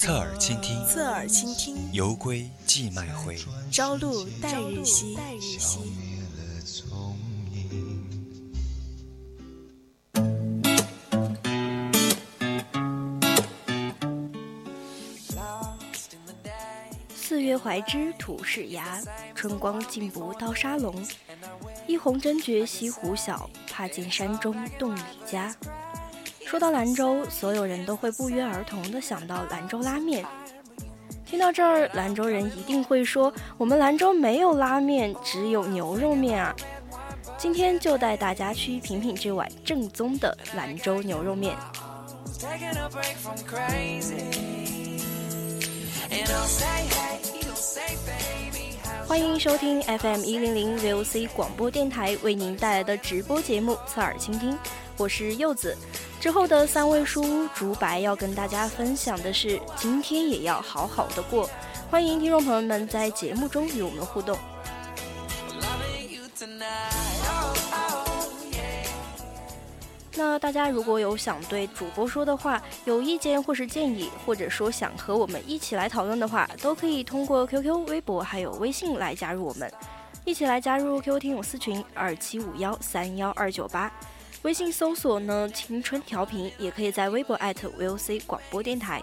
侧耳倾听，侧耳倾听。犹归寄麦回，朝露待日晞。待日晞四月怀之土是芽，春光进不到沙龙。一泓真觉西湖小，怕见山中洞里家。说到兰州，所有人都会不约而同地想到兰州拉面。听到这儿，兰州人一定会说：“我们兰州没有拉面，只有牛肉面啊！”今天就带大家去品品这碗正宗的兰州牛肉面。欢迎收听 FM 一零零 VOC 广播电台为您带来的直播节目《侧耳倾听》，我是柚子。之后的三位书屋竹白要跟大家分享的是，今天也要好好的过。欢迎听众朋友们在节目中与我们互动。那大家如果有想对主播说的话，有意见或是建议，或者说想和我们一起来讨论的话，都可以通过 QQ、微博还有微信来加入我们，一起来加入 QQ 听友私群二七五幺三幺二九八。微信搜索呢“青春调频”，也可以在微博艾特 @VOC 广播电台。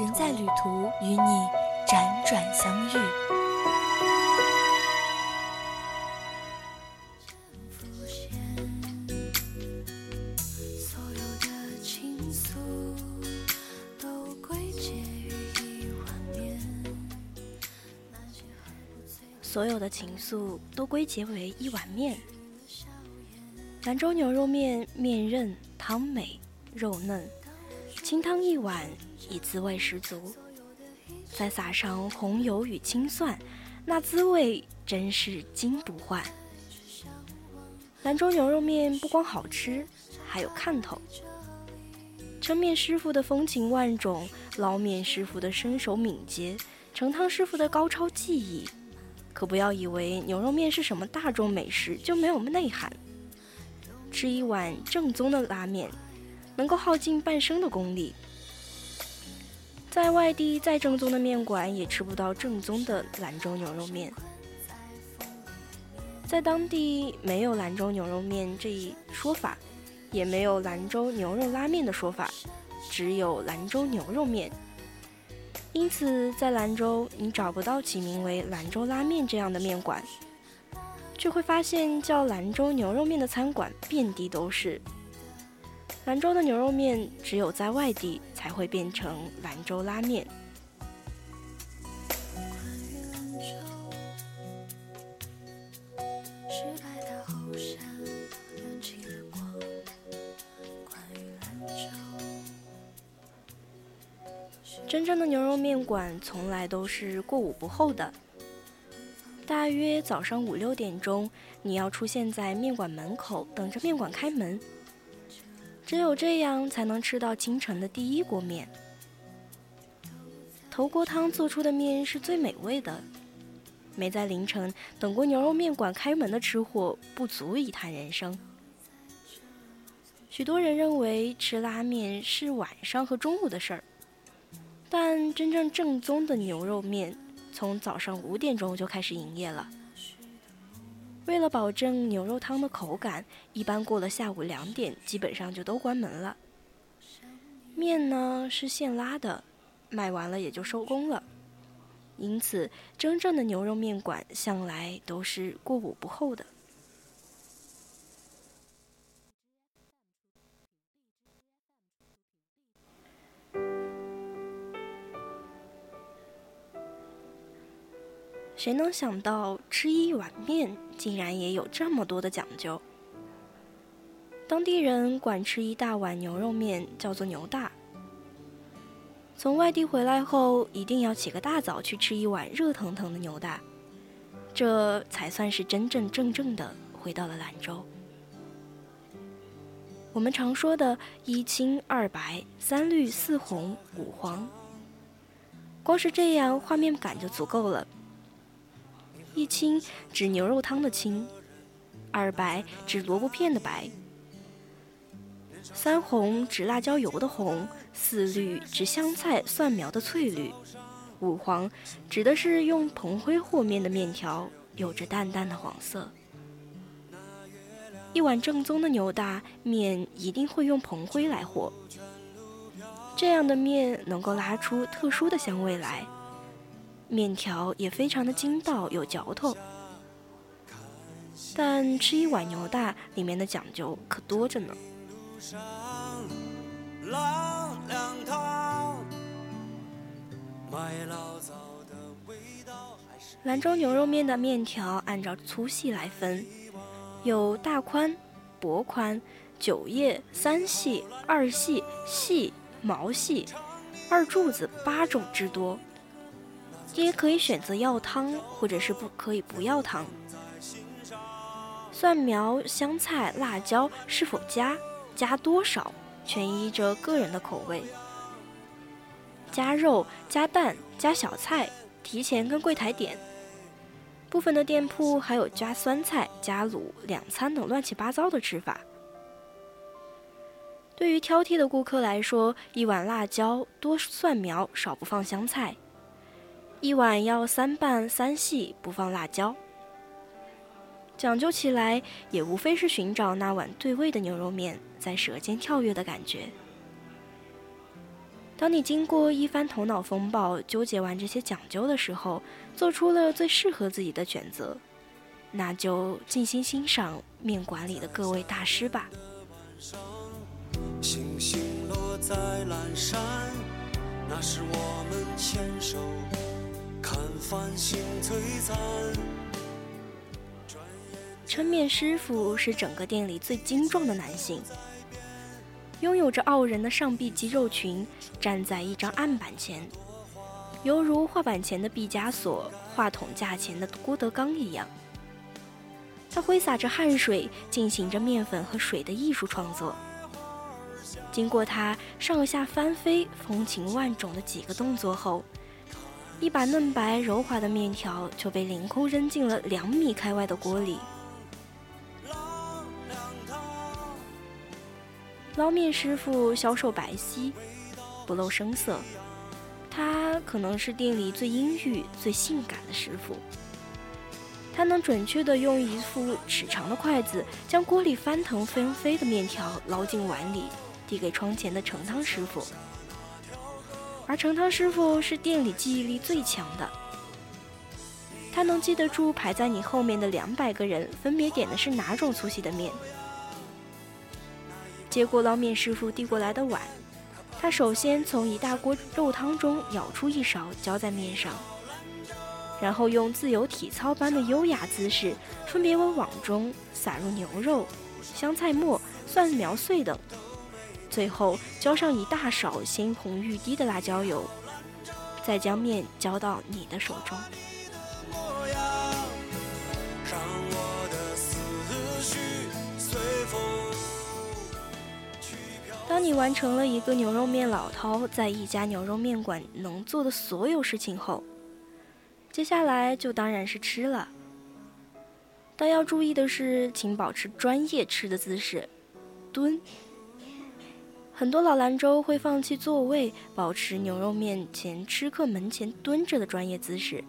人在旅途，与你辗转相遇。所有的情愫都归结为一碗面。兰州牛肉面，面韧汤美，肉嫩，清汤一碗，已滋味十足。再撒上红油与青蒜，那滋味真是金不换。兰州牛肉面不光好吃，还有看头。抻面师傅的风情万种，捞面师傅的身手敏捷，盛汤师傅的高超技艺。可不要以为牛肉面是什么大众美食就没有内涵。吃一碗正宗的拉面，能够耗尽半生的功力。在外地再正宗的面馆，也吃不到正宗的兰州牛肉面。在当地没有兰州牛肉面这一说法，也没有兰州牛肉拉面的说法，只有兰州牛肉面。因此，在兰州，你找不到起名为“兰州拉面”这样的面馆，却会发现叫“兰州牛肉面”的餐馆遍地都是。兰州的牛肉面只有在外地才会变成兰州拉面。真正的牛肉面馆从来都是过午不候的。大约早上五六点钟，你要出现在面馆门口，等着面馆开门。只有这样，才能吃到清晨的第一锅面。头锅汤做出的面是最美味的。没在凌晨等过牛肉面馆开门的吃货，不足以谈人生。许多人认为吃拉面是晚上和中午的事儿。但真正正宗的牛肉面，从早上五点钟就开始营业了。为了保证牛肉汤的口感，一般过了下午两点，基本上就都关门了。面呢是现拉的，卖完了也就收工了。因此，真正的牛肉面馆向来都是过午不候的。谁能想到吃一碗面竟然也有这么多的讲究？当地人管吃一大碗牛肉面叫做牛大。从外地回来后，一定要起个大早去吃一碗热腾腾的牛大，这才算是真真正正的回到了兰州。我们常说的一青二白三绿四红五黄，光是这样画面感就足够了。一青指牛肉汤的青，二白指萝卜片的白，三红指辣椒油的红，四绿指香菜蒜苗的翠绿，五黄指的是用蓬灰和面的面条，有着淡淡的黄色。一碗正宗的牛大面一定会用蓬灰来和，这样的面能够拉出特殊的香味来。面条也非常的筋道有嚼头，但吃一碗牛大里面的讲究可多着呢。兰州牛肉面的面条按照粗细来分，有大宽、薄宽、九叶、三细、二细、细、毛细、二柱子八种之多。也可以选择要汤，或者是不可以不要汤。蒜苗、香菜、辣椒是否加，加多少，全依着个人的口味。加肉、加蛋、加小菜，提前跟柜台点。部分的店铺还有加酸菜、加卤、两餐等乱七八糟的吃法。对于挑剔的顾客来说，一碗辣椒多蒜苗，少不放香菜。一碗要三拌三细，不放辣椒。讲究起来，也无非是寻找那碗对味的牛肉面在舌尖跳跃的感觉。当你经过一番头脑风暴，纠结完这些讲究的时候，做出了最适合自己的选择，那就静心欣赏面馆里的各位大师吧。星星落在蓝山，那是我们牵手。看繁星璀璨抻面师傅是整个店里最精壮的男性，拥有着傲人的上臂肌肉群，站在一张案板前，犹如画板前的毕加索，话筒架前的郭德纲一样。他挥洒着汗水，进行着面粉和水的艺术创作。经过他上下翻飞、风情万种的几个动作后。一把嫩白柔滑的面条就被凌空扔进了两米开外的锅里。捞面师傅消瘦白皙，不露声色，他可能是店里最阴郁、最性感的师傅。他能准确地用一副尺长的筷子，将锅里翻腾纷飞的面条捞进碗里，递给窗前的盛汤师傅。而盛汤师傅是店里记忆力最强的，他能记得住排在你后面的两百个人分别点的是哪种粗细的面。接过捞面师傅递过来的碗，他首先从一大锅肉汤中舀出一勺浇在面上，然后用自由体操般的优雅姿势，分别往碗中撒入牛肉、香菜末、蒜苗碎等。最后浇上一大勺鲜红欲滴的辣椒油，再将面浇到你的手中。当你完成了一个牛肉面老饕在一家牛肉面馆能做的所有事情后，接下来就当然是吃了。但要注意的是，请保持专业吃的姿势，蹲。很多老兰州会放弃座位保持牛肉面前吃客门前蹲着的专业姿势。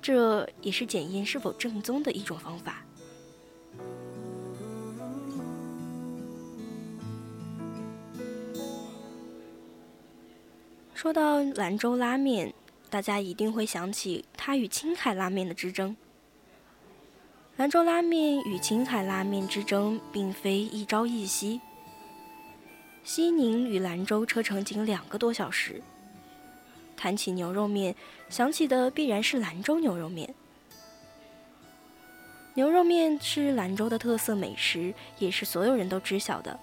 这也是检验是否正宗的一种方法。说到兰州拉面大家一定会想起它与青海拉面的之争。兰州拉面与青海拉面之争并非一朝一夕。西宁与兰州车程仅两个多小时。谈起牛肉面，想起的必然是兰州牛肉面。牛肉面是兰州的特色美食，也是所有人都知晓的。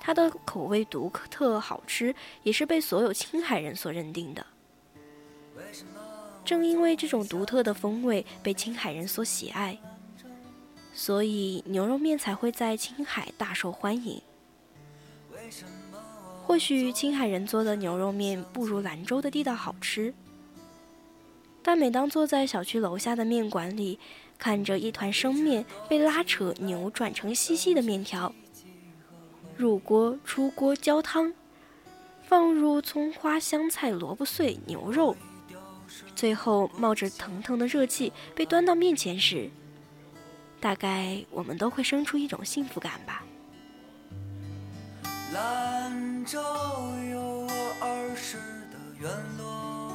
它的口味独特、好吃，也是被所有青海人所认定的。正因为这种独特的风味被青海人所喜爱，所以牛肉面才会在青海大受欢迎。或许青海人做的牛肉面不如兰州的地道好吃，但每当坐在小区楼下的面馆里，看着一团生面被拉扯扭转成细细的面条，入锅出锅浇汤，放入葱花、香菜、萝卜碎、牛肉，最后冒着腾腾的热气被端到面前时，大概我们都会生出一种幸福感吧。兰州有我儿时的院落。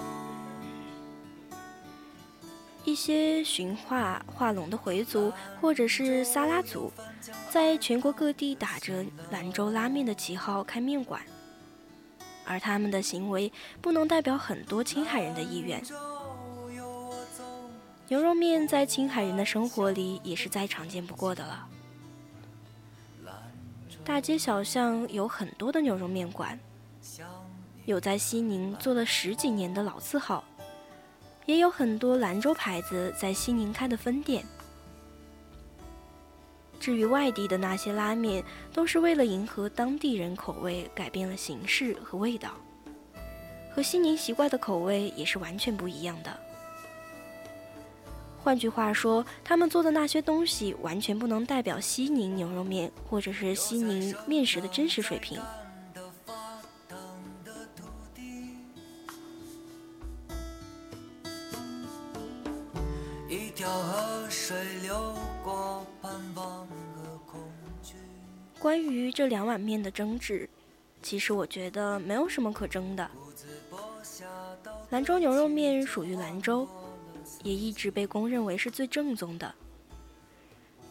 一些寻化化龙的回族或者是撒拉族，在全国各地打着兰州拉面的旗号开面馆，而他们的行为不能代表很多青海人的意愿。牛肉面在青海人的生活里也是再常见不过的了。大街小巷有很多的牛肉面馆，有在西宁做了十几年的老字号，也有很多兰州牌子在西宁开的分店。至于外地的那些拉面，都是为了迎合当地人口味改变了形式和味道，和西宁习惯的口味也是完全不一样的。换句话说，他们做的那些东西完全不能代表西宁牛肉面或者是西宁面食的真实水平。关于这两碗面的争执，其实我觉得没有什么可争的。兰州牛肉面属于兰州。也一直被公认为是最正宗的，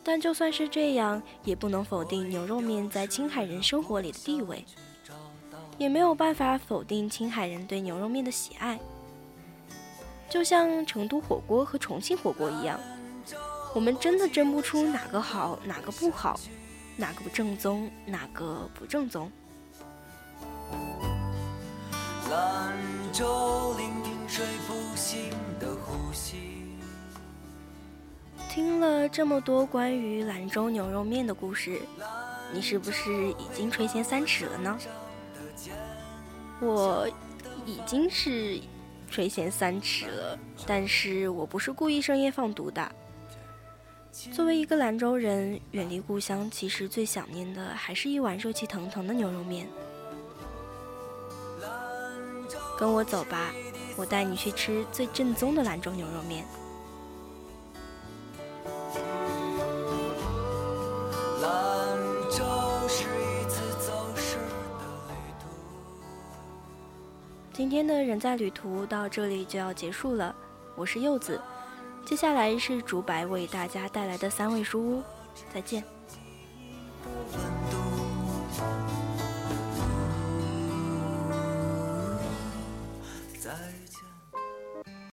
但就算是这样，也不能否定牛肉面在青海人生活里的地位，也没有办法否定青海人对牛肉面的喜爱。就像成都火锅和重庆火锅一样，我们真的争不出哪个好，哪个不好，哪个不正宗，哪个不正宗。兰州聆听水复兴的呼吸。听了这么多关于兰州牛肉面的故事，你是不是已经垂涎三尺了呢？我已经是垂涎三尺了，但是我不是故意深夜放毒的。作为一个兰州人，远离故乡，其实最想念的还是一碗热气腾腾的牛肉面。跟我走吧，我带你去吃最正宗的兰州牛肉面。今天的人在旅途到这里就要结束了，我是柚子，接下来是竹白为大家带来的三味书屋，再见。